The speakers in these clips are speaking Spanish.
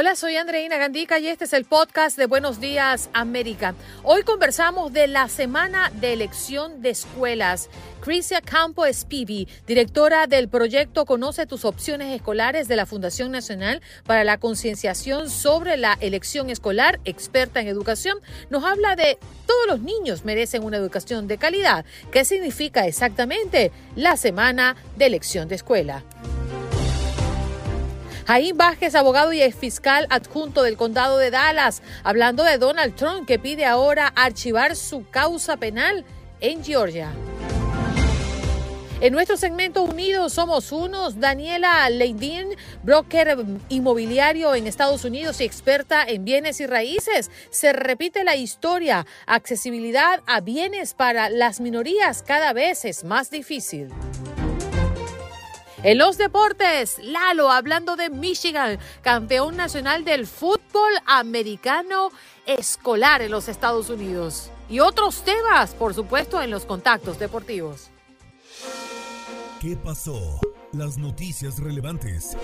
Hola, soy Andreina Gandica y este es el podcast de Buenos Días América. Hoy conversamos de la semana de elección de escuelas. Crisia Campo Spivi, directora del proyecto Conoce tus opciones escolares de la Fundación Nacional para la Concienciación sobre la Elección Escolar, experta en educación, nos habla de todos los niños merecen una educación de calidad. ¿Qué significa exactamente la semana de elección de escuela? Jaime Vázquez, abogado y fiscal adjunto del condado de Dallas, hablando de Donald Trump que pide ahora archivar su causa penal en Georgia. En nuestro segmento Unidos Somos Unos, Daniela Leidin, broker inmobiliario en Estados Unidos y experta en bienes y raíces. Se repite la historia. Accesibilidad a bienes para las minorías cada vez es más difícil. En los deportes, Lalo hablando de Michigan, campeón nacional del fútbol americano escolar en los Estados Unidos. Y otros temas, por supuesto, en los contactos deportivos. ¿Qué pasó? Las noticias relevantes.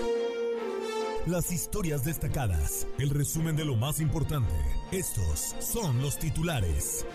Las historias destacadas. El resumen de lo más importante. Estos son los titulares.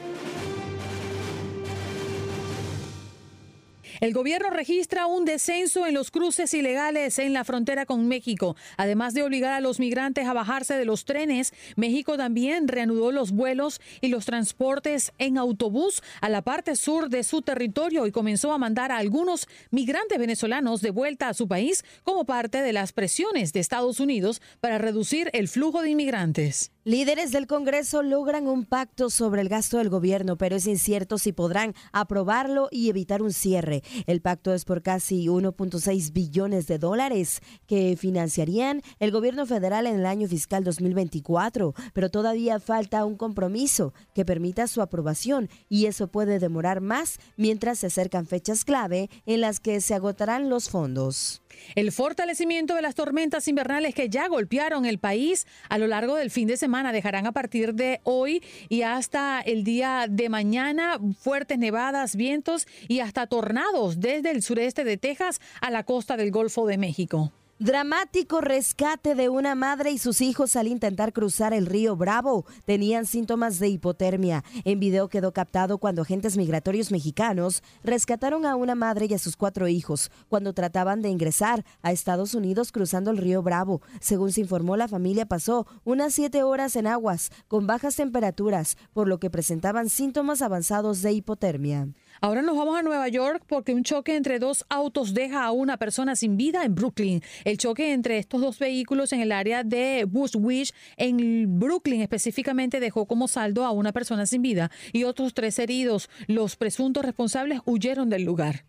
El gobierno registra un descenso en los cruces ilegales en la frontera con México. Además de obligar a los migrantes a bajarse de los trenes, México también reanudó los vuelos y los transportes en autobús a la parte sur de su territorio y comenzó a mandar a algunos migrantes venezolanos de vuelta a su país como parte de las presiones de Estados Unidos para reducir el flujo de inmigrantes. Líderes del Congreso logran un pacto sobre el gasto del gobierno, pero es incierto si podrán aprobarlo y evitar un cierre. El pacto es por casi 1.6 billones de dólares que financiarían el gobierno federal en el año fiscal 2024, pero todavía falta un compromiso que permita su aprobación y eso puede demorar más mientras se acercan fechas clave en las que se agotarán los fondos. El fortalecimiento de las tormentas invernales que ya golpearon el país a lo largo del fin de semana dejarán a partir de hoy y hasta el día de mañana fuertes nevadas, vientos y hasta tornados desde el sureste de Texas a la costa del Golfo de México. Dramático rescate de una madre y sus hijos al intentar cruzar el río Bravo. Tenían síntomas de hipotermia. En video quedó captado cuando agentes migratorios mexicanos rescataron a una madre y a sus cuatro hijos cuando trataban de ingresar a Estados Unidos cruzando el río Bravo. Según se informó, la familia pasó unas siete horas en aguas con bajas temperaturas, por lo que presentaban síntomas avanzados de hipotermia. Ahora nos vamos a Nueva York porque un choque entre dos autos deja a una persona sin vida en Brooklyn. El choque entre estos dos vehículos en el área de Bushwick, en Brooklyn específicamente, dejó como saldo a una persona sin vida y otros tres heridos. Los presuntos responsables huyeron del lugar.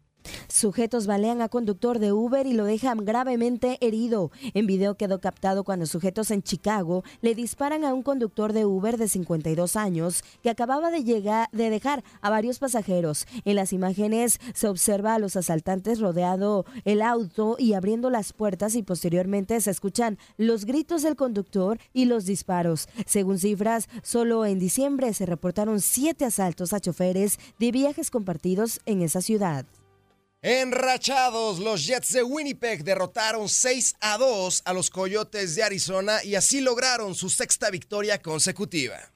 Sujetos balean a conductor de Uber y lo dejan gravemente herido. En video quedó captado cuando sujetos en Chicago le disparan a un conductor de Uber de 52 años que acababa de llegar de dejar a varios pasajeros. En las imágenes se observa a los asaltantes rodeado el auto y abriendo las puertas y posteriormente se escuchan los gritos del conductor y los disparos. Según cifras, solo en diciembre se reportaron siete asaltos a choferes de viajes compartidos en esa ciudad. Enrachados, los Jets de Winnipeg derrotaron 6 a 2 a los Coyotes de Arizona y así lograron su sexta victoria consecutiva.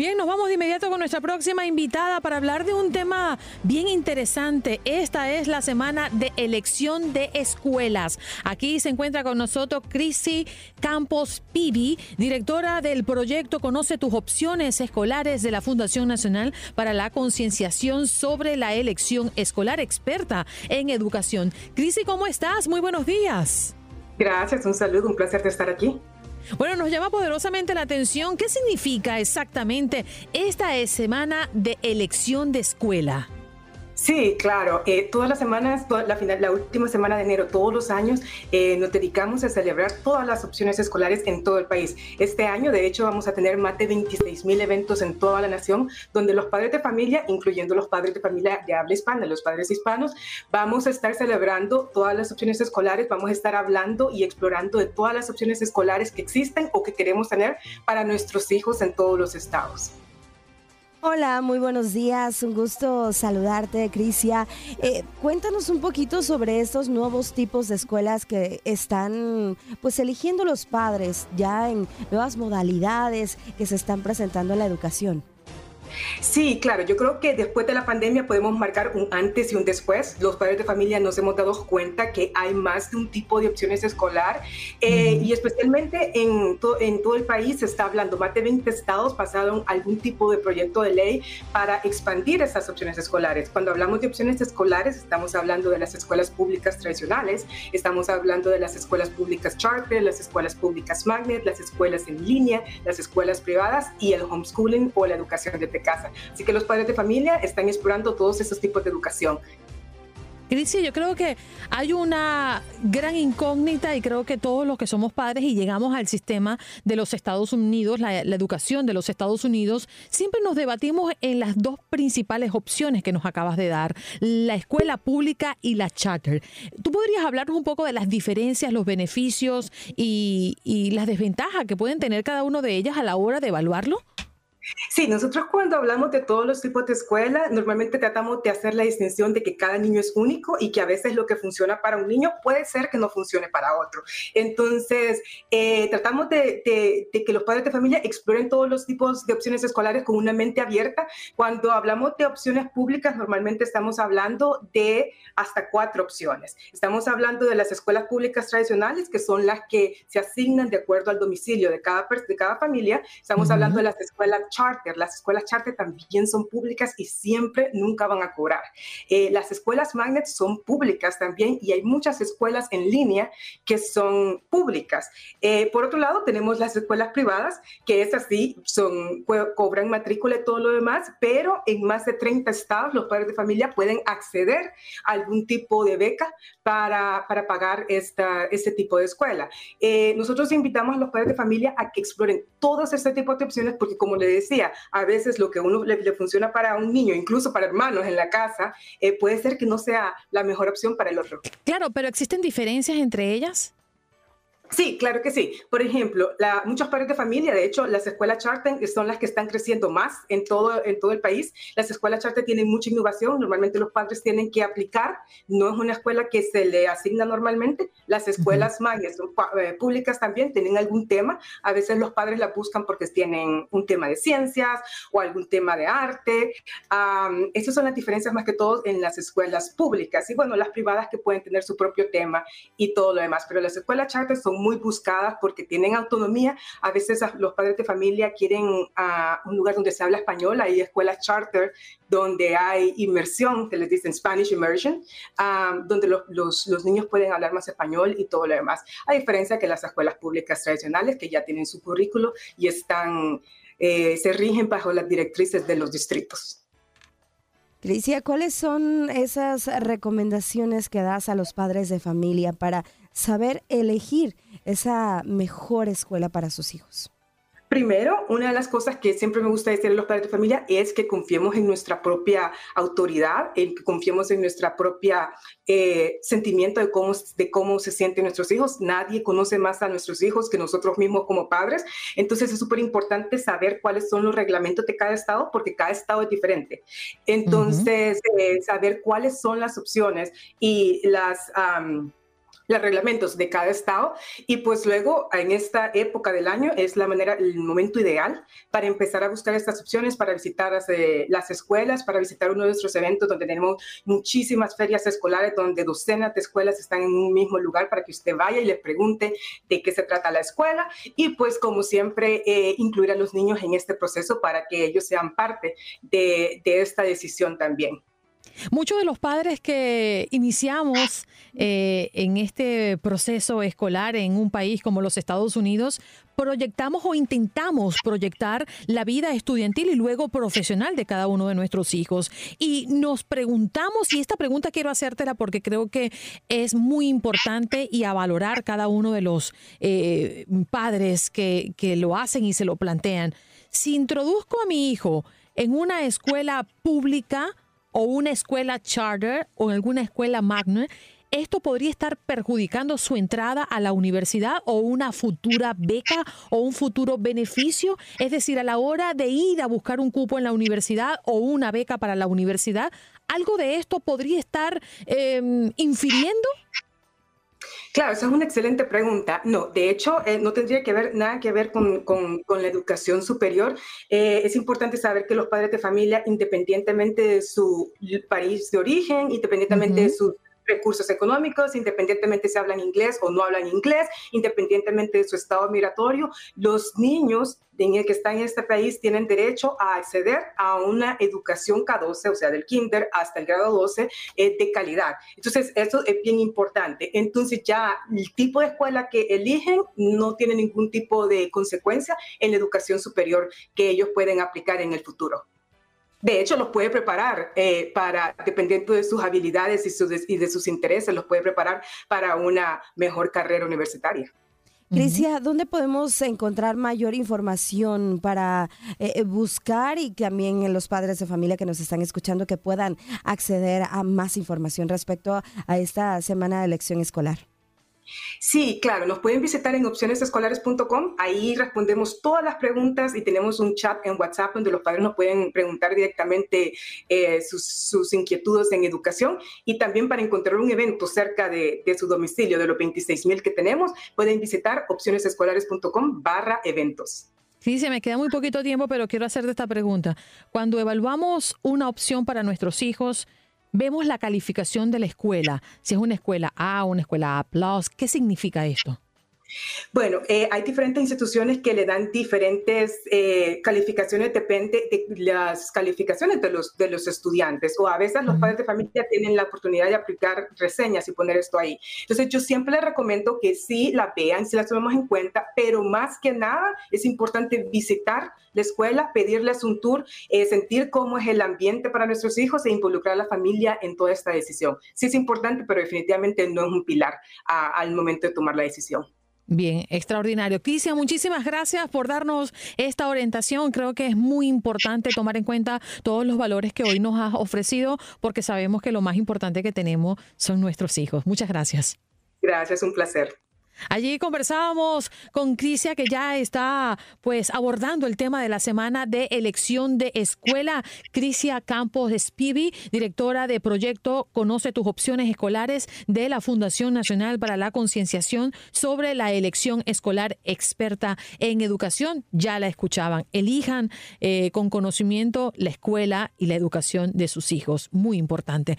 Bien, nos vamos de inmediato con nuestra próxima invitada para hablar de un tema bien interesante. Esta es la semana de elección de escuelas. Aquí se encuentra con nosotros Crisi Campos Pibi, directora del proyecto Conoce tus opciones escolares de la Fundación Nacional para la Concienciación sobre la Elección Escolar, experta en educación. Crisi, ¿cómo estás? Muy buenos días. Gracias, un saludo, un placer de estar aquí. Bueno, nos llama poderosamente la atención qué significa exactamente esta semana de elección de escuela. Sí, claro. Eh, todas las semanas, la, final, la última semana de enero, todos los años, eh, nos dedicamos a celebrar todas las opciones escolares en todo el país. Este año, de hecho, vamos a tener más de 26 mil eventos en toda la nación, donde los padres de familia, incluyendo los padres de familia de habla hispana, los padres hispanos, vamos a estar celebrando todas las opciones escolares, vamos a estar hablando y explorando de todas las opciones escolares que existen o que queremos tener para nuestros hijos en todos los estados. Hola, muy buenos días. Un gusto saludarte, Crisia. Eh, cuéntanos un poquito sobre estos nuevos tipos de escuelas que están pues eligiendo los padres ya en nuevas modalidades que se están presentando en la educación. Sí, claro, yo creo que después de la pandemia podemos marcar un antes y un después. Los padres de familia nos hemos dado cuenta que hay más de un tipo de opciones escolar eh, y especialmente en, en todo el país se está hablando, más de 20 estados pasaron algún tipo de proyecto de ley para expandir esas opciones escolares. Cuando hablamos de opciones escolares, estamos hablando de las escuelas públicas tradicionales, estamos hablando de las escuelas públicas charter, las escuelas públicas magnet, las escuelas en línea, las escuelas privadas y el homeschooling o la educación de casa. Así que los padres de familia están explorando todos esos tipos de educación. Cristi, yo creo que hay una gran incógnita y creo que todos los que somos padres y llegamos al sistema de los Estados Unidos, la, educación de los Estados Unidos, siempre nos debatimos en las dos principales opciones que nos acabas de dar, la escuela pública y la charter. ¿Tú podrías hablarnos un poco de las diferencias, los beneficios y, y las desventajas que pueden tener cada uno de ellas a la hora de evaluarlo? Sí, nosotros cuando hablamos de todos los tipos de escuela, normalmente tratamos de hacer la distinción de que cada niño es único y que a veces lo que funciona para un niño puede ser que no funcione para otro. Entonces, eh, tratamos de, que los padres de familia exploren todos los tipos de opciones escolares con una mente abierta. Cuando hablamos de opciones públicas, normalmente estamos hablando de hasta cuatro opciones. Estamos hablando de las escuelas públicas tradicionales, que son las que se asignan de acuerdo al domicilio de cada, de cada familia. Estamos hablando de las escuelas charter. Las escuelas charter también son públicas y siempre, nunca van a cobrar. Eh, las escuelas magnet son públicas también y hay muchas escuelas en línea que son públicas. Eh, por otro lado, tenemos las escuelas privadas, que es así, son, cobran matrícula y todo lo demás, pero en más de 30 estados los padres de familia pueden acceder a algún tipo de beca para, para pagar esta, este tipo de escuela. Eh, nosotros invitamos a los padres de familia a que exploren todos este tipo de opciones porque como le decía, a veces lo que uno le, funciona para un niño, incluso para hermanos en la casa, eh, puede ser que no sea la mejor opción para el otro. Claro, pero ¿existen diferencias entre ellas? Sí, claro que sí. Por ejemplo, la, muchos padres de familia, de hecho, las escuelas charter son las que están creciendo más en todo, en todo el país. Las escuelas charter tienen mucha innovación. Normalmente los padres tienen que aplicar. No es una escuela que se le asigna normalmente. Las escuelas uh públicas también tienen algún tema. A veces los padres la buscan porque tienen un tema de ciencias o algún tema de arte. esas son las diferencias más que todo en las escuelas públicas. Y bueno, las privadas que pueden tener su propio tema y todo lo demás. Pero las escuelas charter son son muy buscadas porque tienen autonomía. A veces los padres de familia quieren un lugar donde se habla español, hay escuelas charter donde hay inmersión, que les dicen Spanish immersion, donde los, los, los, niños pueden hablar más español y todo lo demás. A diferencia que las escuelas públicas tradicionales, que ya tienen su currículo y están, eh, se rigen bajo las directrices de los distritos. Crisia, ¿cuáles son esas recomendaciones que das a los padres de familia para saber elegir esa mejor escuela para sus hijos? Primero, una de las cosas que siempre me gusta decir a los padres de familia es que confiemos en nuestra propia autoridad, en que confiemos en nuestra propia eh, sentimiento de cómo, de cómo se sienten nuestros hijos. Nadie conoce más a nuestros hijos que nosotros mismos como padres. Entonces es súper importante saber cuáles son los reglamentos de cada estado porque cada estado es diferente. Entonces, eh, saber cuáles son las opciones y las los reglamentos de cada estado y pues luego en esta época del año es la manera, el momento ideal para empezar a buscar estas opciones, para visitar las, eh, las escuelas, para visitar uno de nuestros eventos donde tenemos muchísimas ferias escolares donde docenas de escuelas están en un mismo lugar para que usted vaya y le pregunte de qué se trata la escuela y pues como siempre eh, incluir a los niños en este proceso para que ellos sean parte de, de esta decisión también. Muchos de los padres que iniciamos eh, en este proceso escolar en un país como los Estados Unidos, proyectamos o intentamos proyectar la vida estudiantil y luego profesional de cada uno de nuestros hijos. Y nos preguntamos, y esta pregunta quiero hacértela porque creo que es muy importante y a valorar cada uno de los eh, padres que, que lo hacen y se lo plantean. Si introduzco a mi hijo en una escuela pública, o una escuela charter o alguna escuela magna, esto podría estar perjudicando su entrada a la universidad o una futura beca o un futuro beneficio. Es decir, a la hora de ir a buscar un cupo en la universidad o una beca para la universidad, ¿algo de esto podría estar em, infiriendo? Claro, esa es una excelente pregunta. No, de hecho, eh, no tendría que ver nada que ver con, con, la educación superior. Eh, es importante saber que los padres de familia, independientemente de su país de origen, independientemente de sus recursos económicos, independientemente si hablan inglés o no hablan inglés, independientemente de su estado migratorio, los niños que están en este país tienen derecho a acceder a una educación K12, o sea, del kinder hasta el grado 12, eh, de calidad. Entonces, eso es bien importante. Entonces, ya el tipo de escuela que eligen no tiene ningún tipo de consecuencia en la educación superior que ellos pueden aplicar en el futuro. De hecho, los puede preparar eh, para, dependiendo de sus habilidades y, y de sus intereses, los puede preparar para una mejor carrera universitaria. Crisia, ¿dónde podemos encontrar mayor información para eh, eh, buscar y también los padres de familia que nos están escuchando que puedan acceder a más información respecto a esta semana de elección escolar? Sí, claro, nos pueden visitar en opcionesescolares.com. Ahí respondemos todas las preguntas y tenemos un chat en WhatsApp donde los padres nos pueden preguntar directamente eh, sus, inquietudes en educación. Y también para encontrar un evento cerca de, su domicilio, de los 26 mil que tenemos, pueden visitar opcionesescolares.com barra eventos. Sí, se me queda muy poquito tiempo, pero quiero hacerte esta pregunta. Cuando evaluamos una opción para nuestros hijos, vemos la calificación de la escuela, si es una escuela A, una escuela A, ¿qué significa esto? Bueno, eh, hay diferentes instituciones que le dan diferentes eh, calificaciones, depende de las calificaciones de los, de los estudiantes, o a veces los padres de familia tienen la oportunidad de aplicar reseñas y poner esto ahí. Entonces, yo siempre les recomiendo que sí la vean, si la tomemos en cuenta, pero más que nada es importante visitar la escuela, pedirles un tour, eh, sentir cómo es el ambiente para nuestros hijos e involucrar a la familia en toda esta decisión. Sí es importante, pero definitivamente no es un pilar al momento de tomar la decisión. Bien, extraordinario. Cristian, muchísimas gracias por darnos esta orientación. Creo que es muy importante tomar en cuenta todos los valores que hoy nos has ofrecido porque sabemos que lo más importante que tenemos son nuestros hijos. Muchas gracias. Gracias, un placer. Allí conversábamos con Crisia que ya está pues abordando el tema de la semana de elección de escuela. Crisia Campos Spivi, directora de proyecto Conoce tus opciones escolares de la Fundación Nacional para la Concienciación sobre la elección escolar experta en educación. Ya la escuchaban. Elijan eh, con conocimiento la escuela y la educación de sus hijos. Muy importante.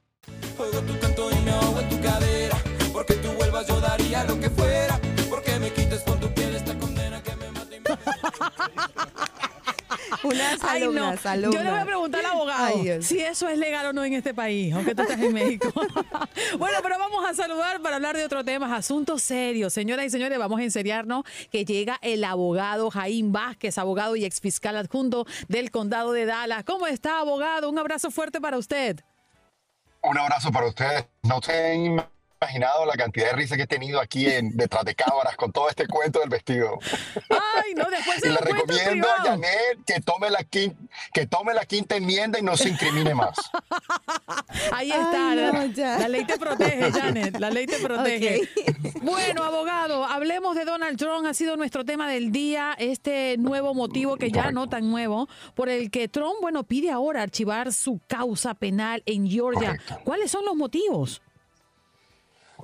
Unas Ay, no. alumnas, Yo le voy a preguntar al abogado Ay, si eso es legal o no en este país, aunque tú estás en México. bueno, pero vamos a saludar para hablar de otro tema, asuntos serios. Señoras y señores, vamos a enseriarnos que llega el abogado Jaime Vázquez, abogado y exfiscal adjunto del condado de Dallas. ¿Cómo está, abogado? Un abrazo fuerte para usted. Un abrazo para ustedes. No se han imaginado la cantidad de risa que he tenido aquí en, detrás de cámaras con todo este cuento del vestido. Ay, no, después se Y lo le recomiendo a. Janet que tome, la quinta, que tome la quinta enmienda y no se incrimine más. Ahí está. Ay, no, la, la ley te protege, Janet. La ley te protege. Bueno, abogado, hablemos de Donald Trump. Ha sido nuestro tema del día, este nuevo motivo que ya no tan nuevo, por el que Trump, bueno, pide ahora archivar su causa penal en Georgia. Correcto. ¿Cuáles son los motivos?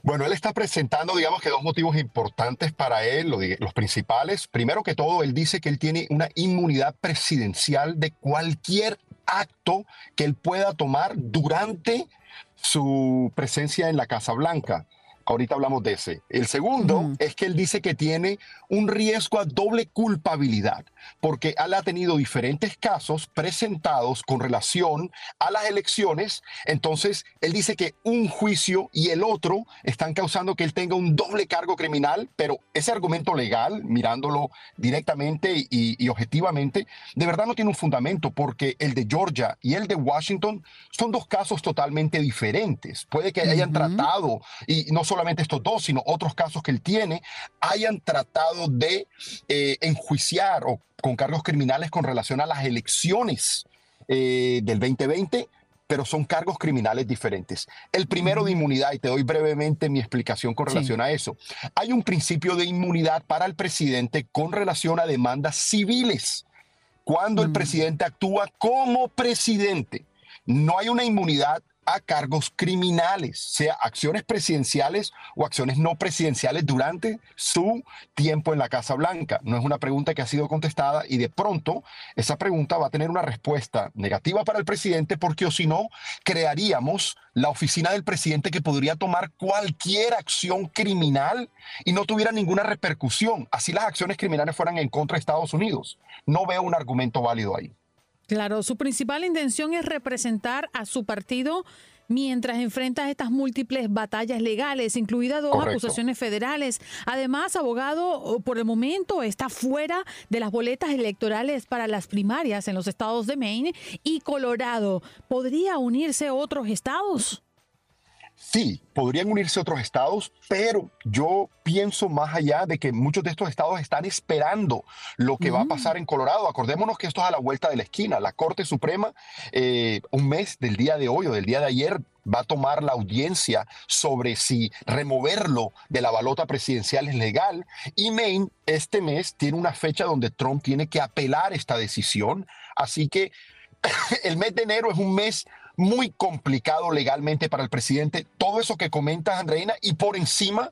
Bueno, él está presentando, digamos que dos motivos importantes para él, los principales. Primero que todo, él dice que él tiene una inmunidad presidencial de cualquier acto que él pueda tomar durante su presencia en la Casa Blanca. Ahorita hablamos de ese. El segundo es que él dice que tiene un riesgo a doble culpabilidad, porque él ha tenido diferentes casos presentados con relación a las elecciones. Entonces, él dice que un juicio y el otro están causando que él tenga un doble cargo criminal, pero ese argumento legal, mirándolo directamente y, y objetivamente, de verdad no tiene un fundamento, porque el de Georgia y el de Washington son dos casos totalmente diferentes. Puede que hayan tratado, y no solamente estos dos, sino otros casos que él tiene, hayan tratado de eh, enjuiciar o con cargos criminales con relación a las elecciones eh, del 2020 pero son cargos criminales diferentes. El primero de inmunidad, y te doy brevemente mi explicación con Sí. relación a eso. Hay un principio de inmunidad para el presidente con relación a demandas civiles. Cuando el presidente actúa como presidente, no hay una inmunidad a cargos criminales, sea acciones presidenciales o acciones no presidenciales durante su tiempo en la Casa Blanca. No es una pregunta que ha sido contestada y de pronto esa pregunta va a tener una respuesta negativa para el presidente porque o si no, crearíamos la oficina del presidente que podría tomar cualquier acción criminal y no tuviera ninguna repercusión. Así las acciones criminales fueran en contra de Estados Unidos. No veo un argumento válido ahí. Claro, su principal intención es representar a su partido mientras enfrenta estas múltiples batallas legales, incluidas dos Correcto. acusaciones federales. Además, abogado, por el momento está fuera de las boletas electorales para las primarias en los estados de Maine y Colorado. ¿Podría unirse a otros estados? Sí, podrían unirse otros estados, pero yo pienso más allá de que muchos de estos estados están esperando lo que va a pasar en Colorado. Acordémonos que esto es a la vuelta de la esquina. La Corte Suprema, eh, un mes del día de hoy o del día de ayer, va a tomar la audiencia sobre si removerlo de la balota presidencial es legal. Y Maine este mes tiene una fecha donde Trump tiene que apelar esta decisión. Así que el mes de enero es un mes muy complicado legalmente para el presidente. Todo eso que comentas, Andreina, y por encima,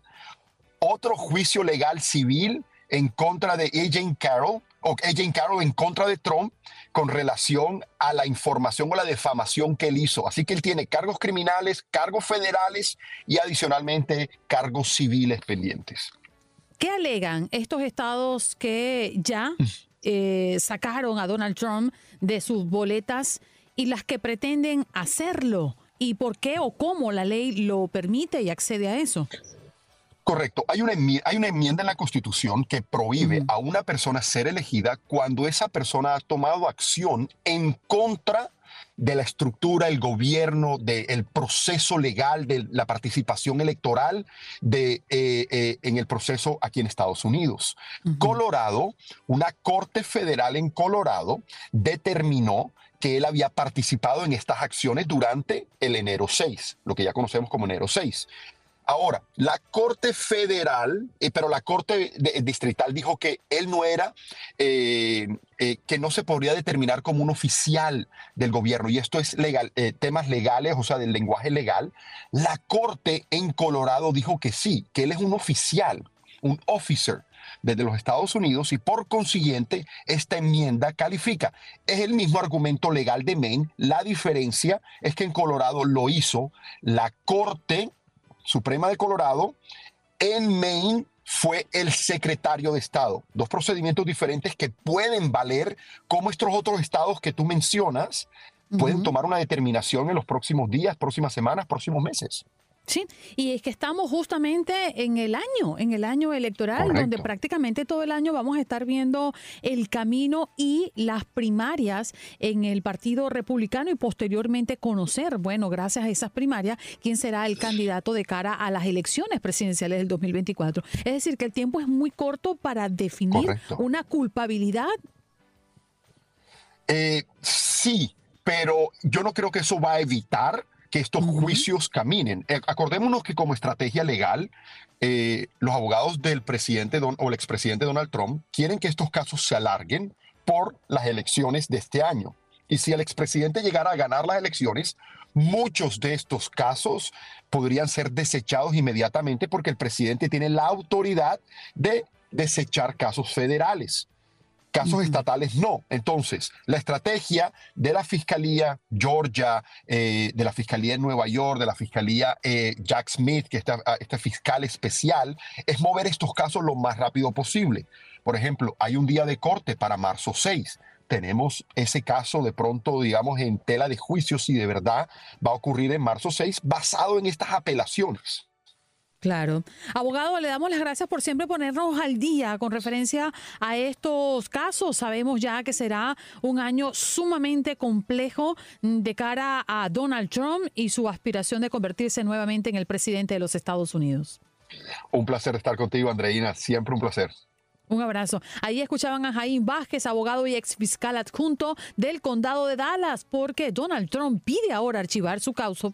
otro juicio legal civil en contra de AJ Carroll, o AJ Carroll en contra de Trump con relación a la información o la defamación que él hizo. Así que él tiene cargos criminales, cargos federales y adicionalmente cargos civiles pendientes. ¿Qué alegan estos estados que ya eh, sacaron a Donald Trump de sus boletas y las que pretenden hacerlo? ¿Y por qué o cómo la ley lo permite y accede a eso? Correcto. Hay una, hay una enmienda en la Constitución que prohíbe a una persona ser elegida cuando esa persona ha tomado acción en contra de la estructura, el gobierno, del proceso legal, de la participación electoral de, eh, eh, en el proceso aquí en Estados Unidos. Colorado, una corte federal en Colorado determinó que él había participado en estas acciones durante el enero 6, lo que ya conocemos como enero 6. Ahora, la Corte Federal, eh, pero la Corte Distrital dijo que él no era, eh, eh, que no se podría determinar como un oficial del gobierno, y esto es legal, temas legales, o sea, del lenguaje legal. La Corte en Colorado dijo que sí, que él es un oficial, un officer desde los Estados Unidos y por consiguiente esta enmienda califica. Es el mismo argumento legal de Maine, la diferencia es que en Colorado lo hizo la Corte Suprema de Colorado, en Maine fue el secretario de Estado. Dos procedimientos diferentes que pueden valer como estos otros estados que tú mencionas pueden tomar una determinación en los próximos días, próximas semanas, próximos meses. Sí, y es que estamos justamente en el año, en el año electoral, donde prácticamente todo el año vamos a estar viendo el camino y las primarias en el Partido Republicano y posteriormente conocer, bueno, gracias a esas primarias, quién será el candidato de cara a las elecciones presidenciales del 2024. Es decir, que el tiempo es muy corto para definir una culpabilidad. Eh, sí, pero yo no creo que eso va a evitar que estos juicios caminen. Eh, acordémonos que como estrategia legal, eh, los abogados del presidente o el expresidente Donald Trump quieren que estos casos se alarguen por las elecciones de este año. Y si el expresidente llegara a ganar las elecciones, muchos de estos casos podrían ser desechados inmediatamente porque el presidente tiene la autoridad de desechar casos federales. Casos estatales no. Entonces, la estrategia de la Fiscalía Georgia, eh, de la Fiscalía de Nueva York, de la Fiscalía eh, Jack Smith, que es este fiscal especial, es mover estos casos lo más rápido posible. Por ejemplo, hay un día de corte para marzo 6 tenemos ese caso de pronto, digamos, en tela de juicio si de verdad va a ocurrir en marzo 6, basado en estas apelaciones. Claro. Abogado, le damos las gracias por siempre ponernos al día con referencia a estos casos. Sabemos ya que será un año sumamente complejo de cara a Donald Trump y su aspiración de convertirse nuevamente en el presidente de los Estados Unidos. Un placer estar contigo, Andreina. Siempre un placer. Un abrazo. Ahí escuchaban a Jaime Vázquez, abogado y ex fiscal adjunto del condado de Dallas, porque Donald Trump pide ahora archivar su causa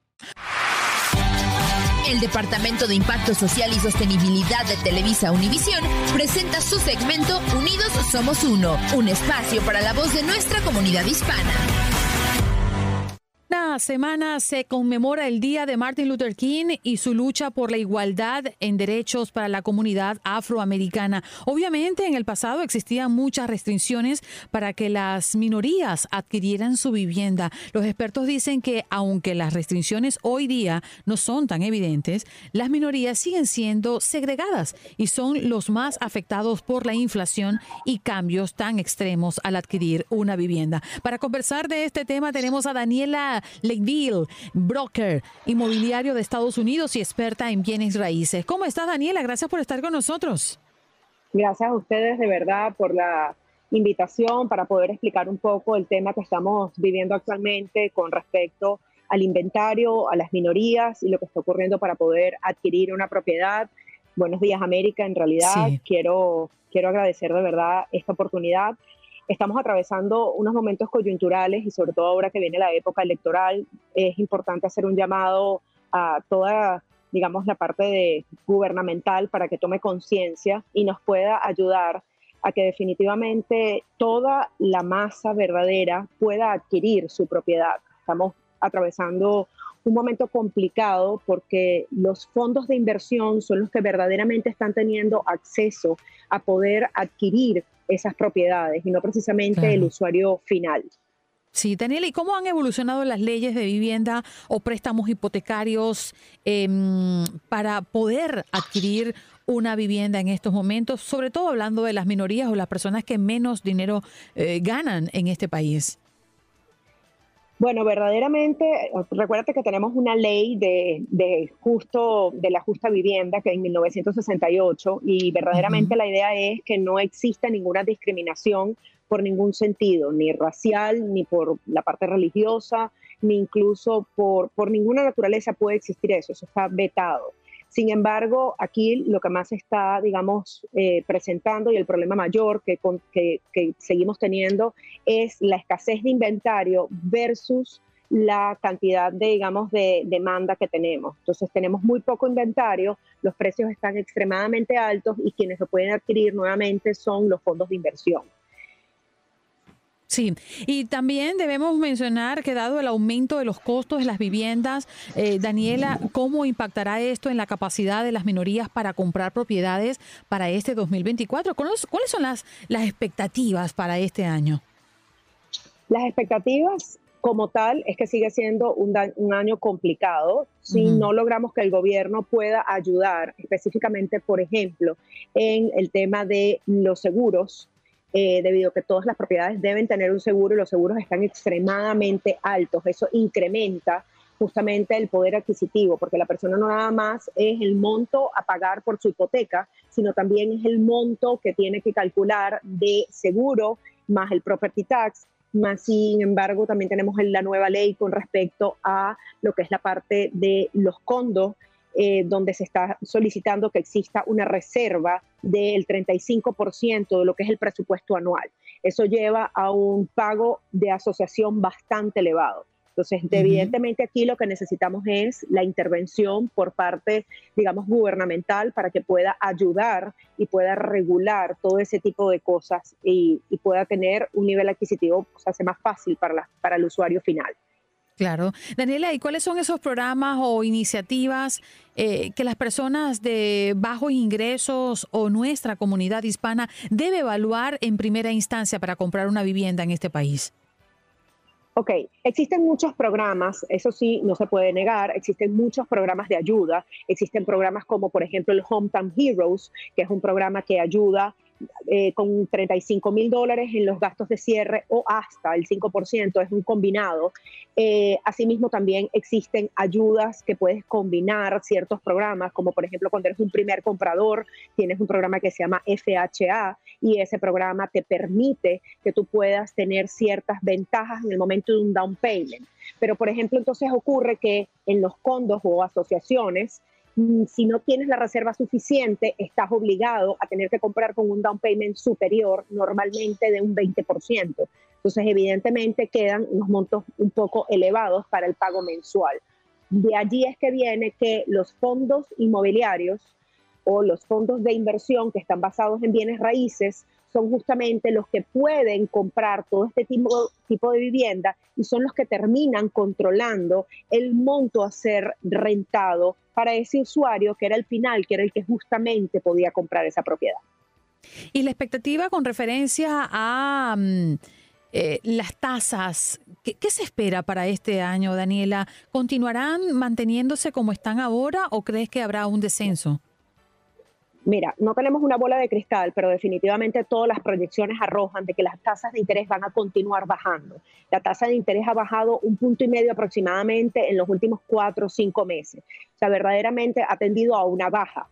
El Departamento de Impacto Social y Sostenibilidad de Televisa Univisión presenta su segmento Unidos Somos Uno, un espacio para la voz de nuestra comunidad hispana. Esta semana se conmemora el Día de Martin Luther King y su lucha por la igualdad en derechos para la comunidad afroamericana. Obviamente en el pasado existían muchas restricciones para que las minorías adquirieran su vivienda. Los expertos dicen que aunque las restricciones hoy día no son tan evidentes, las minorías siguen siendo segregadas y son los más afectados por la inflación y cambios tan extremos al adquirir una vivienda. Para conversar de este tema tenemos a Daniela Lakeville, broker inmobiliario de Estados Unidos y experta en bienes raíces. ¿Cómo estás, Daniela? Gracias por estar con nosotros. Gracias a ustedes de verdad por la invitación para poder explicar un poco el tema que estamos viviendo actualmente con respecto al inventario, a las minorías y lo que está ocurriendo para poder adquirir una propiedad. Buenos días, América. En realidad, Sí. quiero, quiero agradecer de verdad esta oportunidad. Estamos atravesando unos momentos coyunturales y sobre todo ahora que viene la época electoral, es importante hacer un llamado a toda, digamos, la parte de gubernamental para que tome conciencia y nos pueda ayudar a que definitivamente toda la masa verdadera pueda adquirir su propiedad. Estamos atravesando un momento complicado porque los fondos de inversión son los que verdaderamente están teniendo acceso a poder adquirir esas propiedades y no precisamente Claro. el usuario final. Sí, Daniela, ¿y cómo han evolucionado las leyes de vivienda o préstamos hipotecarios em, para poder adquirir una vivienda en estos momentos, sobre todo hablando de las minorías o las personas que menos dinero eh, ganan en este país? Bueno, verdaderamente, recuérdate que tenemos una ley de, de justo, de la justa vivienda que en 1968 y verdaderamente la idea es que no exista ninguna discriminación por ningún sentido, ni racial, ni por la parte religiosa, ni incluso por, por ninguna naturaleza puede existir eso, eso está vetado. Sin embargo, aquí lo que más está, digamos, eh, presentando y el problema mayor que, con- que- que seguimos teniendo es la escasez de inventario versus la cantidad de, digamos, de demanda que tenemos. Entonces tenemos muy poco inventario, los precios están extremadamente altos y quienes lo pueden adquirir nuevamente son los fondos de inversión. Sí, y también debemos mencionar que dado el aumento de los costos de las viviendas, eh, Daniela, ¿cómo impactará esto en la capacidad de las minorías para comprar propiedades para este 2024? ¿Cuáles cuáles son las, las expectativas para este año? Las expectativas como tal es que sigue siendo un, un año complicado si no logramos que el gobierno pueda ayudar específicamente, por ejemplo, en el tema de los seguros, eh, debido a que todas las propiedades deben tener un seguro y los seguros están extremadamente altos. Eso incrementa justamente el poder adquisitivo, porque la persona no nada más es el monto a pagar por su hipoteca, sino también es el monto que tiene que calcular de seguro más el property tax, más sin embargo también tenemos en la nueva ley con respecto a lo que es la parte de los condos, eh, donde se está solicitando que exista una reserva del 35% de lo que es el presupuesto anual. Eso lleva a un pago de asociación bastante elevado. Entonces, evidentemente aquí lo que necesitamos es la intervención por parte, digamos, gubernamental para que pueda ayudar y pueda regular todo ese tipo de cosas y, y pueda tener un nivel adquisitivo, o sea, sea más fácil para, la- para el usuario final. Claro. Daniela, ¿y cuáles son esos programas o iniciativas eh, que las personas de bajos ingresos o nuestra comunidad hispana debe evaluar en primera instancia para comprar una vivienda en este país? Ok, existen muchos programas, eso sí, no se puede negar, existen muchos programas de ayuda, existen programas como por ejemplo el Hometown Heroes, que es un programa que ayuda eh, con 35 mil dólares en los gastos de cierre o hasta el 5%, es un combinado. Eh, asimismo, también existen ayudas que puedes combinar ciertos programas, como por ejemplo cuando eres un primer comprador, tienes un programa que se llama FHA y ese programa te permite que tú puedas tener ciertas ventajas en el momento de un down payment. Pero, por ejemplo, entonces ocurre que en los condos o asociaciones, si no tienes la reserva suficiente, estás obligado a tener que comprar con un down payment superior, normalmente de un 20%. Entonces, evidentemente, quedan unos montos un poco elevados para el pago mensual. De allí es que viene que los fondos inmobiliarios o los fondos de inversión que están basados en bienes raíces son justamente los que pueden comprar todo este tipo, tipo de vivienda y son los que terminan controlando el monto a ser rentado para ese usuario que era el final, que era el que justamente podía comprar esa propiedad. Y la expectativa con referencia a mm, eh, las tasas, ¿qué, ¿qué se espera para este año, Daniela? ¿Continuarán manteniéndose como están ahora o crees que habrá un descenso? Mira, no tenemos una bola de cristal, pero definitivamente todas las proyecciones arrojan de que las tasas de interés van a continuar bajando. La tasa de interés ha bajado un punto y medio aproximadamente en los últimos cuatro o cinco meses. O sea, verdaderamente ha tendido a una baja.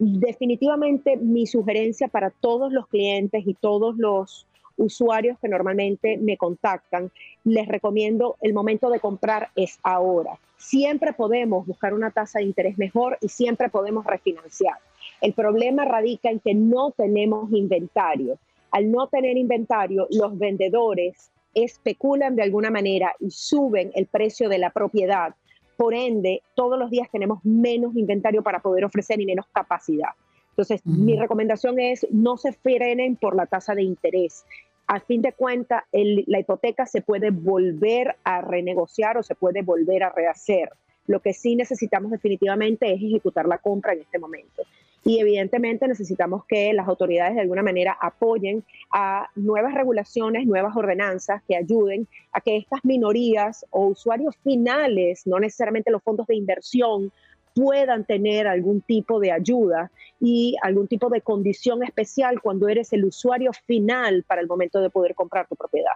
Definitivamente mi sugerencia para todos los clientes y todos los usuarios que normalmente me contactan, les recomiendo el momento de comprar es ahora. Siempre podemos buscar una tasa de interés mejor y siempre podemos refinanciar. El problema radica en que no tenemos inventario. Al no tener inventario, los vendedores especulan de alguna manera y suben el precio de la propiedad. Por ende, todos los días tenemos menos inventario para poder ofrecer y menos capacidad. Entonces, mi recomendación es no se frenen por la tasa de interés. A fin de cuentas, la hipoteca se puede volver a renegociar o se puede volver a rehacer. Lo que sí necesitamos definitivamente es ejecutar la compra en este momento. Y evidentemente necesitamos que las autoridades de alguna manera apoyen a nuevas regulaciones, nuevas ordenanzas que ayuden a que estas minorías o usuarios finales, no necesariamente los fondos de inversión, puedan tener algún tipo de ayuda y algún tipo de condición especial cuando eres el usuario final para el momento de poder comprar tu propiedad.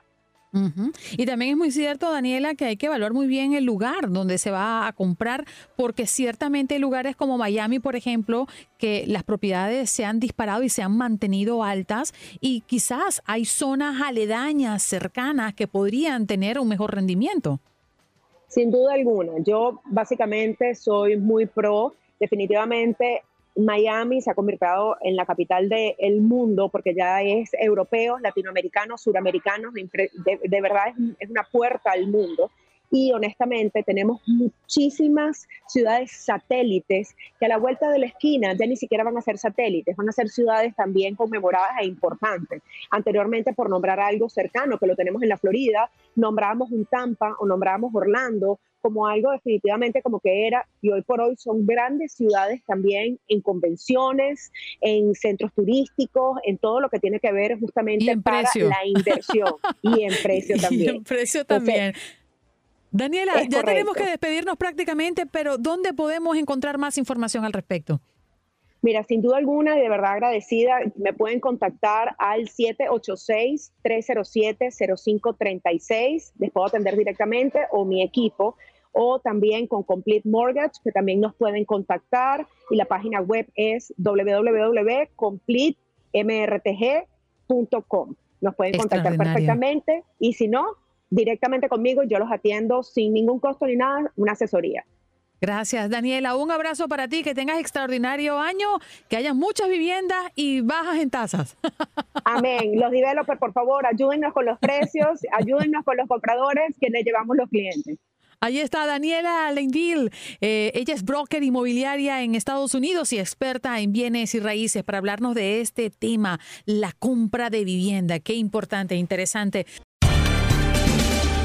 Y también es muy cierto, Daniela, que hay que evaluar muy bien el lugar donde se va a comprar, porque ciertamente hay lugares como Miami, por ejemplo, que las propiedades se han disparado y se han mantenido altas y quizás hay zonas aledañas, cercanas, que podrían tener un mejor rendimiento. Sin duda alguna, yo básicamente soy muy pro, definitivamente Miami se ha convertido en la capital del mundo porque ya es europeos, latinoamericanos, suramericanos, de, de- de verdad es, es una puerta al mundo. Y honestamente tenemos muchísimas ciudades satélites que a la vuelta de la esquina ya ni siquiera van a ser satélites, van a ser ciudades también conmemoradas e importantes. Anteriormente, por nombrar algo cercano, que lo tenemos en la Florida, nombrábamos un Tampa o nombrábamos Orlando como algo definitivamente como que era, y hoy por hoy son grandes ciudades también en convenciones, en centros turísticos, en todo lo que tiene que ver justamente Y en para precio. la inversión y en precio Y también. en precio Entonces, también. Daniela, ya tenemos que despedirnos prácticamente, pero ¿dónde podemos encontrar más información al respecto? Mira, sin duda alguna, de verdad agradecida, me pueden contactar al 786-307-0536, les puedo atender directamente, o mi equipo, o también con Complete Mortgage, que también nos pueden contactar, y la página web es www.completemrtg.com. Nos pueden contactar perfectamente, y si no, directamente conmigo, yo los atiendo sin ningún costo ni nada, una asesoría. Gracias, Daniela. Un abrazo para ti, que tengas extraordinario año, que haya muchas viviendas y bajas en tasas. Amén. Los developers, por favor, ayúdennos con los precios, ayúdennos con los compradores que le llevamos los clientes. Ahí está Daniela Lendil. Eh, ella es broker inmobiliaria en Estados Unidos y experta en bienes y raíces para hablarnos de este tema, la compra de vivienda. Qué importante, interesante.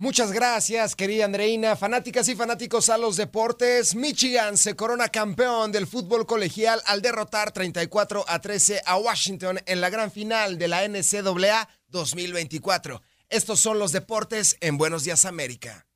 Muchas gracias, querida Andreina. Fanáticas y fanáticos a los deportes, Michigan se corona campeón del fútbol colegial al derrotar 34 a 13 a Washington en la gran final de la NCAA 2024. Estos son los deportes en Buenos Días América.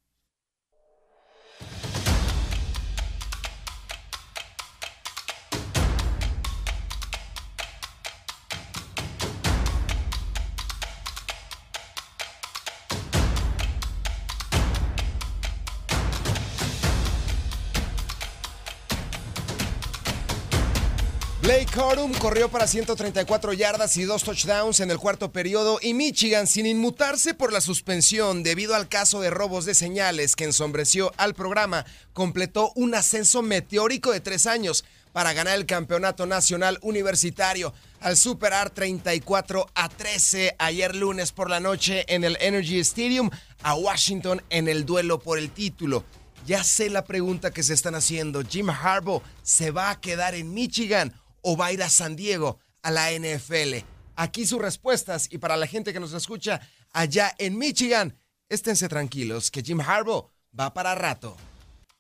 Corum corrió para 134 yardas y dos touchdowns en el cuarto periodo y Michigan, sin inmutarse por la suspensión debido al caso de robos de señales que ensombreció al programa, completó un ascenso meteórico de tres años para ganar el campeonato nacional universitario al superar 34 a 13 ayer lunes por la noche en el Energy Stadium a Washington en el duelo por el título. Ya sé la pregunta que se están haciendo. Jim Harbaugh se va a quedar en Michigan o va a ir a San Diego a la NFL. Aquí sus respuestas y para la gente que nos escucha allá en Michigan, esténse tranquilos que Jim Harbaugh va para rato.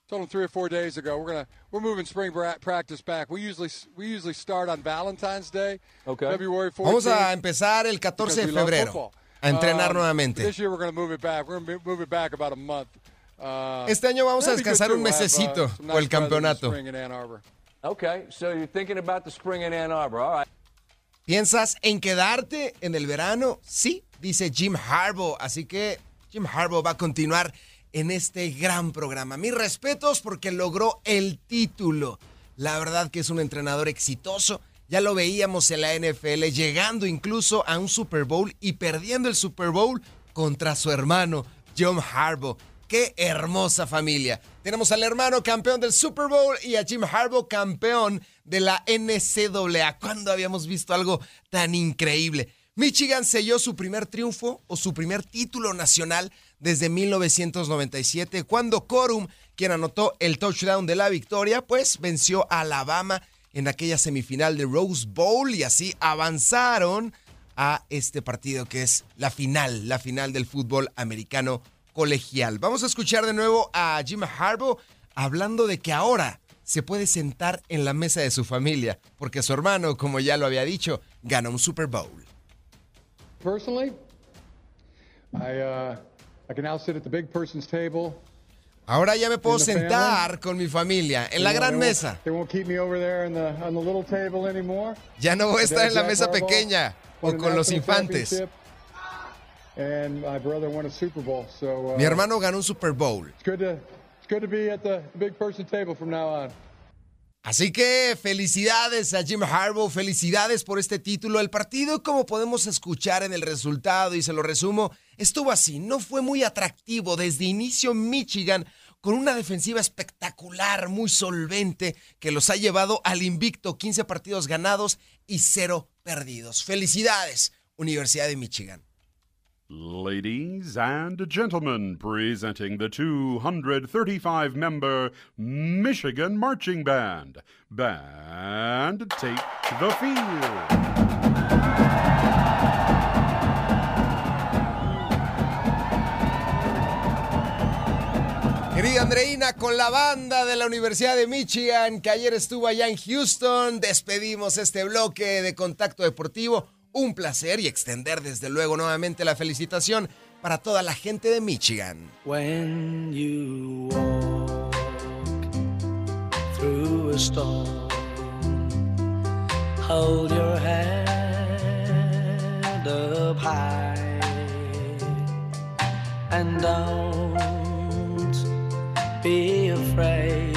told three or four days ago we're gonna we're moving spring bra- practice back. We usually we usually start on Valentine's Day, February 14th. Vamos a empezar el 14 de febrero a entrenar Um, nuevamente. This year we're gonna move it back. We're gonna move it back about a month. Uh, Este año vamos a descansar un uh, mesecito por el campeonato. Okay, so you're thinking about the spring in Ann Arbor. All right. ¿Piensas en quedarte en el verano? Sí, dice Jim Harbaugh. Así que Jim Harbaugh va a continuar en este gran programa. Mis respetos porque logró el título. La verdad que es un entrenador exitoso. Ya lo veíamos en la NFL, llegando incluso a un Super Bowl y perdiendo el Super Bowl contra su hermano, John Harbaugh. Qué hermosa familia. Tenemos al hermano campeón del Super Bowl y a Jim Harbaugh campeón de la NCAA. ¿Cuándo habíamos visto algo tan increíble? Michigan selló su primer triunfo o su primer título nacional desde 1997, cuando Corum, quien anotó el touchdown de la victoria, pues venció a Alabama en aquella semifinal de Rose Bowl y así avanzaron a este partido que es la final, la final del fútbol americano colegial. Vamos a escuchar de nuevo a Jim Harbaugh hablando de que ahora se puede sentar en la mesa de su familia, porque su hermano, como ya lo había dicho, ganó un Super Bowl. Personally, I uh, I can now sit at the big person's table. Ahora ya me puedo sentar con mi familia en la gran mesa. They won't keep me over there in the, on the little table anymore. Ya no voy a estar en la mesa pequeña o con los infantes. Mi hermano ganó un Super Bowl. It's good to it's good to be at the big person table from now on. Así que felicidades a Jim Harbaugh, felicidades por este título. El partido, como podemos escuchar en el resultado y se lo resumo, estuvo así. No fue muy atractivo desde inicio Michigan con una defensiva espectacular, muy solvente, que los ha llevado al invicto, 15 partidos ganados y 0 perdidos. Felicidades, Universidad de Michigan. Ladies and gentlemen, presenting the 235 member Michigan Marching Band. Band, take the field. Querida Andreina, con la banda de la Universidad de Michigan, que ayer estuvo allá en Houston, despedimos este bloque de Contacto Deportivo. Un placer y extender desde luego nuevamente la felicitación para toda la gente de Michigan. When you walk through a storm, hold your head up high and don't be afraid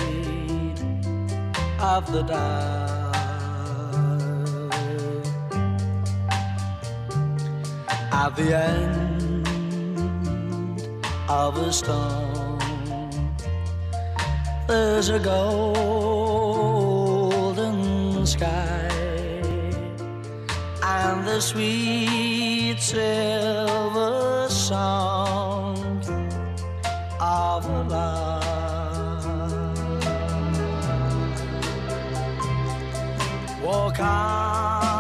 of the dark. At the end of a storm. There's a golden sky and the sweet silver sound of love. Walk on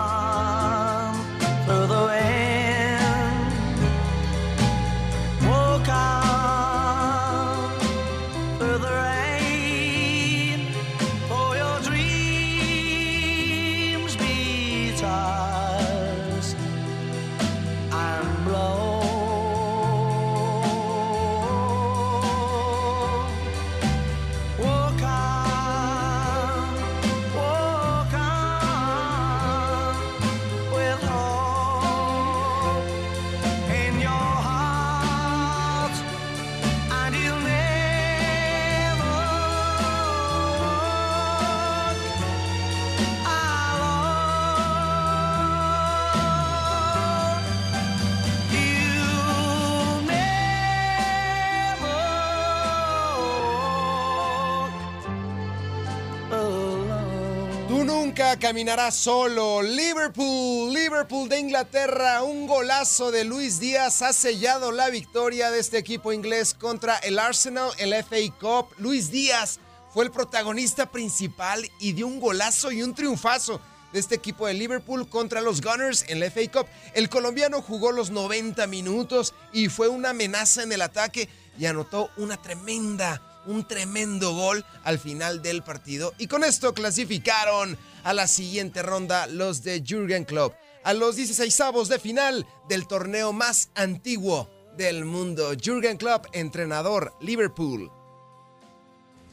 caminará solo. Liverpool, Liverpool de Inglaterra, un golazo de Luis Díaz ha sellado la victoria de este equipo inglés contra el Arsenal en la FA Cup. Luis Díaz fue el protagonista principal y dio un golazo y un triunfazo de este equipo de Liverpool contra los Gunners en la FA Cup. El colombiano jugó los 90 minutos y fue una amenaza en el ataque y anotó una tremenda un tremendo gol al final del partido. Y con esto clasificaron a la siguiente ronda los de Jürgen Klopp, a los 16 de final del torneo más antiguo del mundo. Jürgen Klopp, entrenador Liverpool.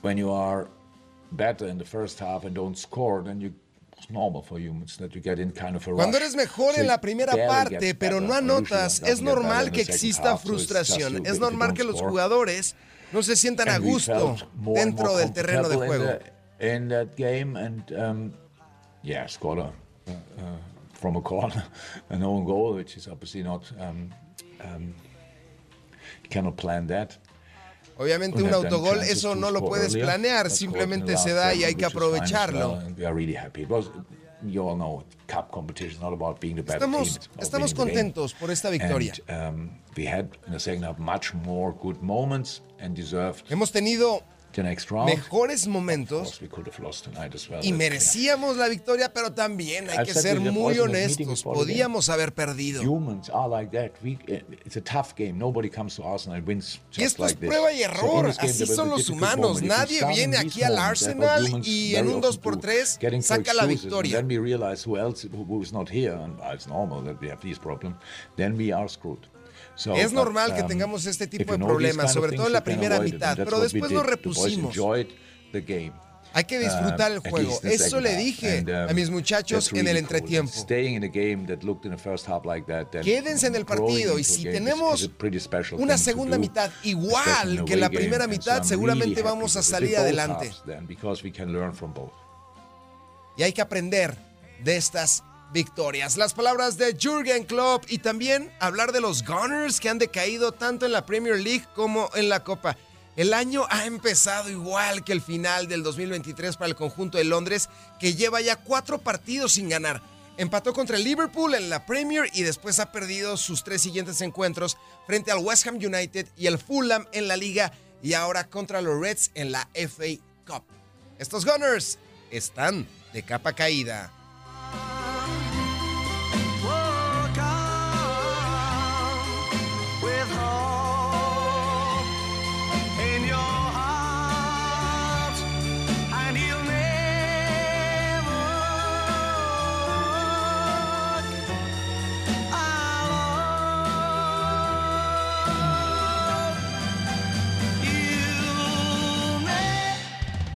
When you are better in the first half and don't score, then you it's normal for humans that you get in kind of a Cuando eres mejor en la primera parte, pero no anotas, es normal que exista frustración. Es normal que los jugadores no se sientan a gusto dentro del terreno de juego. Yeah, scored a, uh, uh, from a corner, an own goal, which is obviously not. Um, um, you cannot plan that. Obviamente un autogol, eso no lo puedes planear, simplemente se da y hay que aprovecharlo. Estamos, estamos contentos por esta victoria. And, we had in the second half much more good moments and deserved Hemos tenido. Mejores momentos We could have lost tonight as well. y merecíamos la victoria, pero también hay que ser muy honestos. Podíamos haber perdido. Just Y esto es prueba y error. Así son los humanos. Nadie viene aquí al Arsenal y en un 2 often por do, 3 getting to saca la victoria. then we realize who else who, is not here, and it's normal that we have these problems. Then we are screwed. So, Es but, normal que um, tengamos este tipo de problemas, sobre todo en la primera mitad, pero después nos repusimos. Hay que disfrutar el Uh, juego. the Eso le dije And, um, a mis muchachos that's en el really cool. Entretiempo. Like that, Quédense en el partido y si tenemos una segunda mitad igual que la primera so mitad, I'm seguramente really vamos a salir adelante. then. Y hay que aprender de estas victorias. Las palabras de Jürgen Klopp y también hablar de los Gunners que han decaído tanto en la Premier League como en la Copa. El año ha empezado igual que el final del 2023 para el conjunto de Londres, que lleva ya cuatro partidos sin ganar. Empató contra el Liverpool en la Premier y después ha perdido sus tres siguientes encuentros frente al West Ham United y el Fulham en la liga y ahora contra los Reds en la FA Cup. Estos Gunners están de capa caída.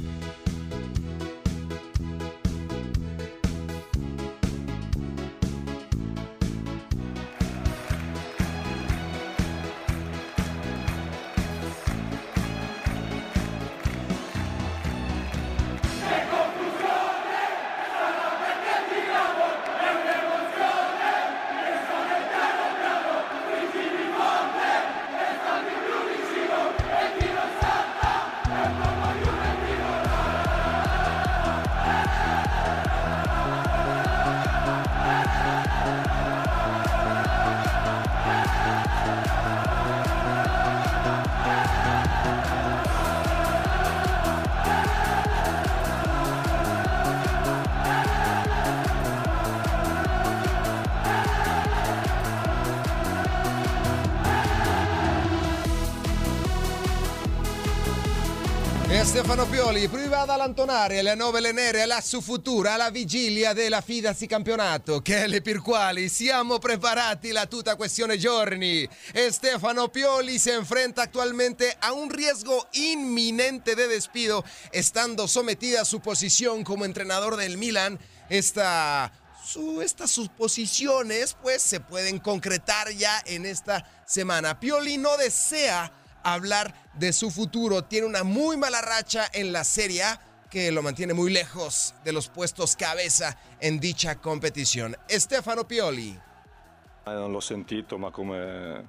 E Stefano Pioli prova ad allontanare le nove nere alla su futura alla vigilia della Fidasi campionato, che per quali siamo preparati la tutta questione giorni. E Stefano Pioli se enfrenta actualmente a un riesgo inminente de despido, estando sometida a su posición como entrenador del Milan. Esta su- estas suposiciones pues se pueden concretar ya en esta semana. Pioli no desea hablar de su futuro, tiene una muy mala racha en la Serie que lo mantiene muy lejos de los puestos cabeza en dicha competición. Stefano Pioli. Eh, Non l'ho sentito, ma come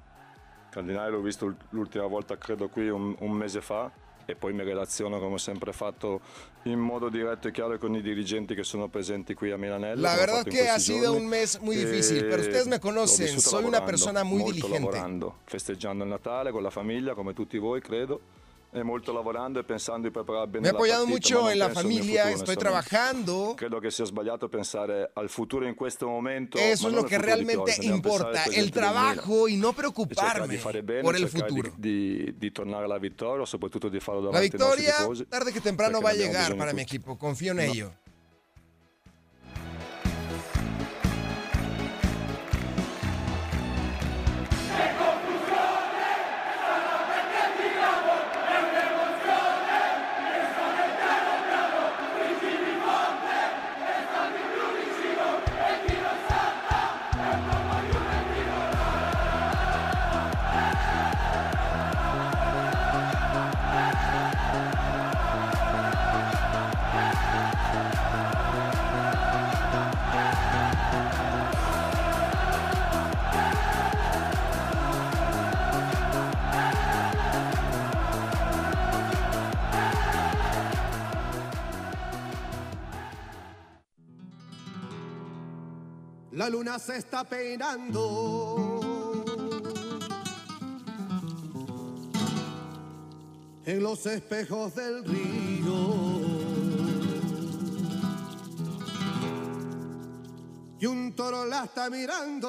cardinale l'ho visto l'ultima volta, credo qui un, un mese fa, e poi mi relaziono come ho sempre fatto in modo diretto e chiaro con i dirigenti che sono presenti qui a Milanello. La verdad fatto in que ha sido un mes muy difícil, pero ustedes me conocen, soy una persona muy molto diligente. lavorando, festeggiando il Natale con la famiglia, come tutti voi, credo. Molto lavorando e pensando di preparare bene Me la apoyado partita, mucho non en la mio familia, futuro, estoy onestamente. trabajando. Credo che sia sbagliato pensare al futuro in questo momento. Eso es non lo que di realmente importa, el trabajo y no E cercare preocuparme bene, por el cercare futuro. Di, di- tornare alla vittoria, soprattutto di farlo La davanti nostri victoria, tifosi. tarde que temprano, va a llegar para mi tutti. equipo, confío en No. ello. La luna se está peinando en los espejos del río. Y un toro la está mirando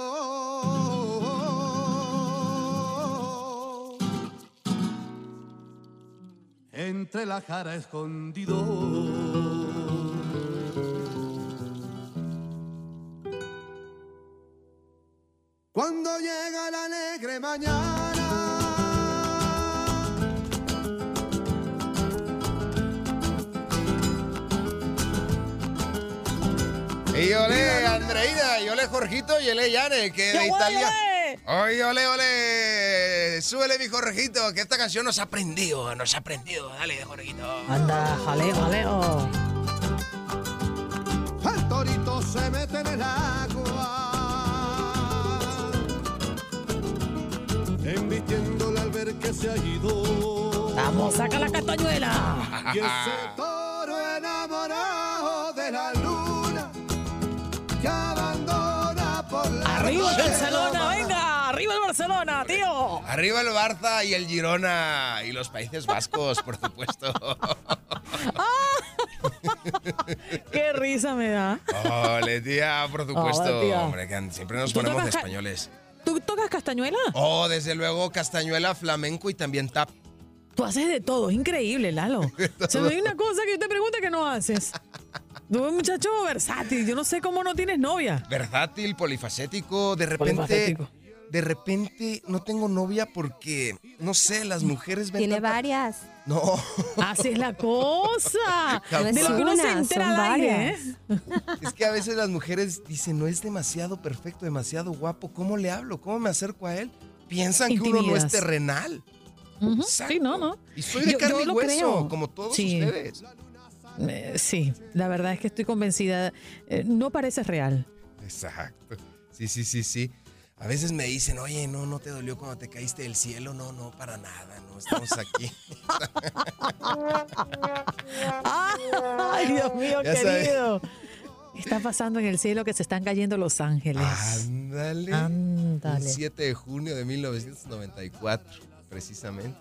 entre la cara escondido. Y ole Yane, que de ¡Yo, Italia. Oye, ole, ole. Súbele, mi Jorgito, que esta canción nos ha aprendido, nos ha aprendido. Dale, Jorgito. Anda, jaleo, jaleo. el torito se mete en el agua, embistiéndole al ver que se ha ido. Vamos, saca la castañuela. Y ese toro enamorado de la Barcelona, venga, arriba el Barcelona, tío. Arriba el Barça y el Girona y los Países Vascos, por supuesto. Qué risa me da. Ole, tía, por supuesto. Ole, tía. Hombre, que siempre nos ¿Tú ponemos de españoles. ¿Tú tocas castañuela? Oh, desde luego, castañuela, flamenco y también tap. Tú haces de todo, es increíble, Lalo. Se me hay una cosa que yo te pregunto que no haces. Tú eres un muchacho versátil, yo no sé cómo no tienes novia. Versátil, polifacético, de repente. Polifacético. De repente no tengo novia porque, no sé, las mujeres ven. Tiene tanta- varias. No. Así es la cosa. No De lo que uno se entera al aire. ¿eh? Es que a veces las mujeres dicen, no es demasiado perfecto, demasiado guapo. ¿Cómo le hablo? ¿Cómo me acerco a él? Piensan que uno no es terrenal. Sí, no, no. Y soy de Yo- carne yo y lo hueso, creo. como todos Sí. ustedes. Eh, sí, la verdad es que estoy convencida. Eh, no pareces real. Exacto. Sí, sí, sí, sí. A veces me dicen, oye, no, no te dolió cuando te caíste del cielo. No, no, para nada, no, estamos aquí. Ay, Dios mío, Ya querido. ¿Qué está pasando en el cielo que se están cayendo los ángeles? Ándale. Ándale. Un 7 de junio de 1994, precisamente.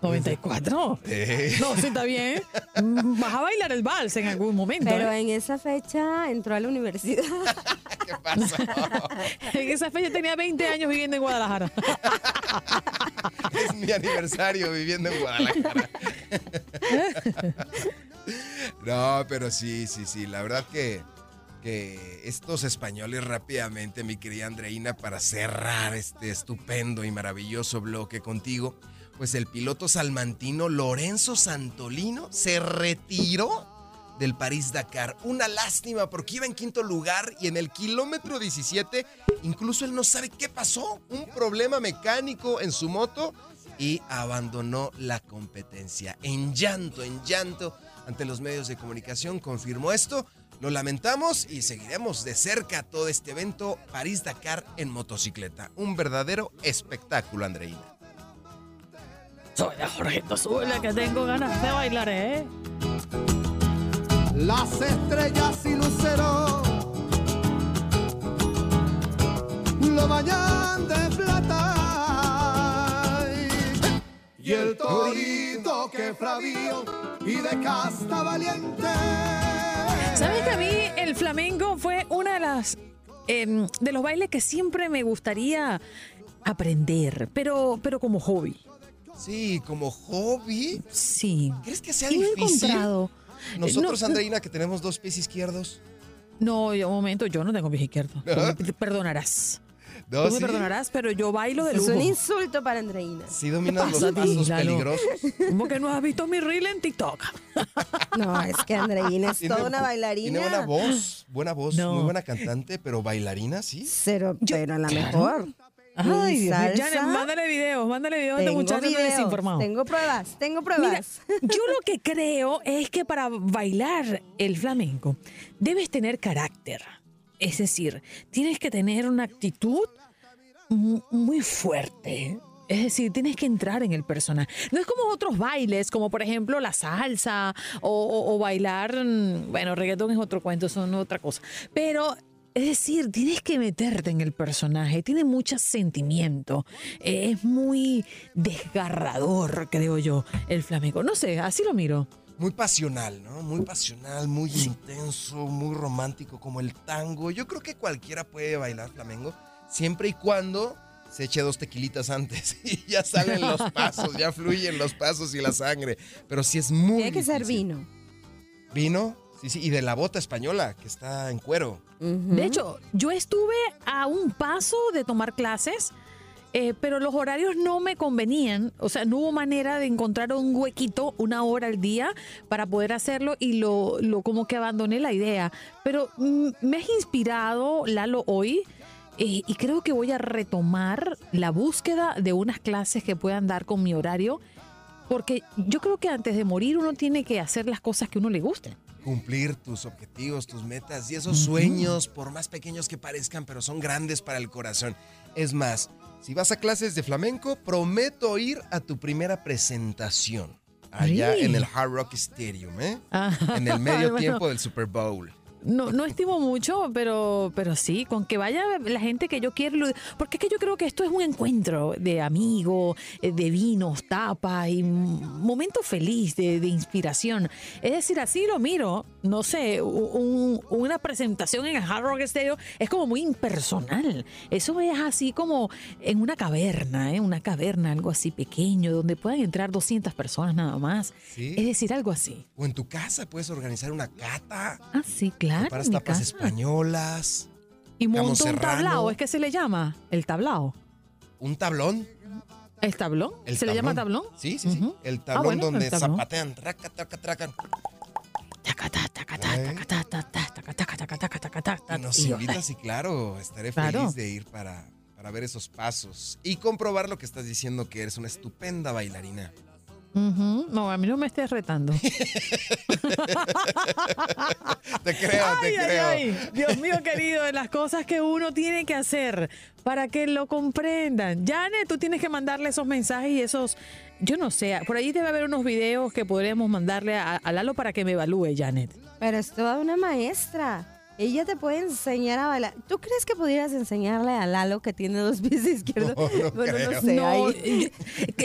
¿94? Eh. No, sí, está bien. Mm, Vas a bailar el vals en algún momento. Pero ¿eh? en esa fecha entró a la universidad. En esa fecha tenía 20 años viviendo en Guadalajara. es mi aniversario viviendo en Guadalajara. No, pero sí, sí, sí. La verdad que, que estos españoles rápidamente, mi querida Andreina, para cerrar este estupendo y maravilloso bloque contigo, pues el piloto salmantino Lorenzo Santolino se retiró del París-Dakar. Una lástima porque iba en quinto lugar y en el kilómetro 17 incluso él no sabe qué pasó. Un problema mecánico en su moto y abandonó la competencia. En llanto, en llanto ante los medios de comunicación confirmó esto. Lo lamentamos y seguiremos de cerca todo este evento París-Dakar en motocicleta. Un verdadero espectáculo, Andreina. Soy a Jorgito Zula que tengo ganas de bailar, ¿eh? Las estrellas y luceros lo bañan de plata y el torito que fravío y de casta valiente. ¿Sabes que a mí el flamenco fue una de las em, de los bailes que siempre me gustaría aprender, pero, pero como hobby? Sí, como hobby. Sí. ¿Crees que sea difícil? encontrado. Nosotros, No, Andreina, que tenemos dos pies izquierdos. No, yo un momento, yo no tengo pie izquierdo. Tú me perdonarás. No, Tú me ¿sí? perdonarás, pero yo bailo de Es lujo. un insulto para Andreina. Sí dominas los pasos peligrosos. ¿Cómo que no has visto mi reel en TikTok? No, es que Andreina es toda una bailarina. Tiene buena voz, buena voz, No. muy buena cantante, pero bailarina, sí. Pero, pero a la claro. mejor. Ay, Dios mío. Janet, mándale videos, mándale videos a este Tengo muchacho no videos, desinformado. tengo pruebas, tengo Mira, pruebas. yo lo que creo es que para bailar el flamenco debes tener carácter. Es decir, tienes que tener una actitud mu- muy fuerte. Es decir, tienes que entrar en el personaje. No es como otros bailes, como por ejemplo la salsa o, o- o bailar, mm, bueno, reggaetón es otro cuento, son otra cosa. Pero es decir, tienes que meterte en el personaje, tiene mucho sentimiento, eh, es muy desgarrador, creo yo, el flamenco. No sé, así lo miro. Muy pasional, ¿no? Muy pasional, muy intenso, muy romántico, como el tango. Yo creo que cualquiera puede bailar flamenco, siempre y cuando se eche dos tequilitas antes y ya salen los pasos, ya fluyen los pasos y la sangre. Pero sí es muy Tiene que ser vino. ¿Vino? Sí, sí, y de la bota española, que está en cuero. De hecho, yo estuve a un paso de tomar clases, eh, pero los horarios no me convenían. O sea, no hubo manera de encontrar un huequito, una hora al día, para poder hacerlo y lo, lo como que abandoné la idea. Pero mm, me has inspirado, Lalo, hoy. eh, y creo que voy a retomar la búsqueda de unas clases que puedan dar con mi horario, porque yo creo que antes de morir uno tiene que hacer las cosas que a uno le gusten. Cumplir tus objetivos, tus metas y esos sueños, por más pequeños que parezcan, pero son grandes para el corazón. Es más, si vas a clases de flamenco, prometo ir a tu primera presentación. Allá Sí. en el Hard Rock Stadium, ¿eh? Ah. En el medio Bueno. tiempo del Super Bowl. No, no estimo mucho, pero, pero sí, con que vaya la gente que yo quiero. Porque es que yo creo que esto es un encuentro de amigos, eh, de vinos, tapas y un momento feliz de, de inspiración. Es decir, así lo miro. No sé, un- una presentación en el Hard Rock Stereo es como muy impersonal. Eso es así como en una caverna, ¿eh? una caverna, algo así pequeño, donde puedan entrar 200 personas nada más. Sí. Es decir, algo así. O en tu casa puedes organizar una cata. Ah, sí, claro. Preparas en mi tapas españolas. Y monto un tablao, es que se le llama el tablao. Un tablón. ¿El tablón? El ¿Se le llama tablón? Sí, sí, sí. Ujú. El Ah, tablón bueno, donde el tablón. zapatean. Traca, traca, traca. Nos invitas y claro, estaré Claro. feliz de ir para, para ver esos pasos y comprobar lo que estás diciendo que eres una estupenda bailarina. Ujú. No, a mí no me estés retando. Te creo, ay, te ay, creo. ay. Dios mío querido, de las cosas que uno tiene que hacer para que lo comprendan. Janet, tú tienes que mandarle esos mensajes y esos, yo no sé, por ahí debe haber unos videos que podríamos mandarle a, a Lalo para que me evalúe, Janet. Pero es toda una maestra. Ella te puede enseñar a bailar. ¿Tú crees que pudieras enseñarle a Lalo que tiene dos pies izquierdos? No, no bueno, creo. no sé. No, ahí-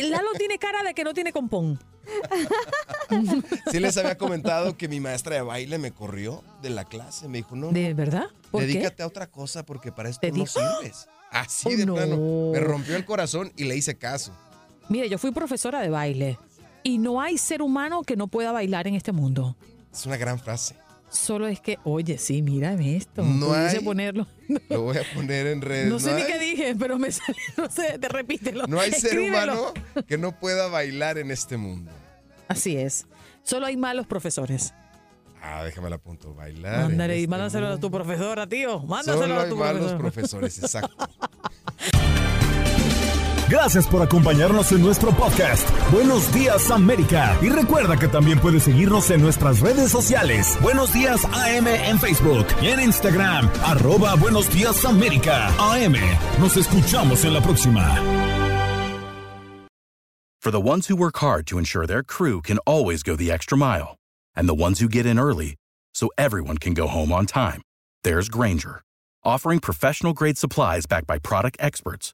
Lalo tiene cara de que no tiene compón. Sí les había comentado que mi maestra de baile me corrió de la clase. Me dijo, no, no, ¿De verdad? ¿Por qué? dedícate a otra cosa porque para esto ¿Te no sirves. Así Oh, de no. plano. Me rompió el corazón y le hice caso. Mire, yo fui profesora de baile y no hay ser humano que no pueda bailar en este mundo. Es una gran frase. Solo es que, oye, sí, mírame esto. No hay- ponerlo. Lo voy a poner en redes. No sé ni hay- qué dije, pero me salió, no sé, te repítelo. No hay ser humano que no pueda bailar en este mundo. Así es. Solo hay malos profesores. Ah, déjame la apunto. Bailar. Mándale y este mándaselo a tu profesora, tío. Mándaselo Solo a hay tu malos profesor. profesores, exacto. Gracias por acompañarnos en nuestro podcast. Buenos días América. Y recuerda que también puedes seguirnos en nuestras redes sociales. Buenos días AM en Facebook y en Instagram. Arroba Buenos días América. AM. Nos escuchamos en la próxima. For the ones who work hard to ensure their crew can always go the extra mile, and the ones who get in early so everyone can go home on time, there's Granger, offering professional grade supplies backed by product experts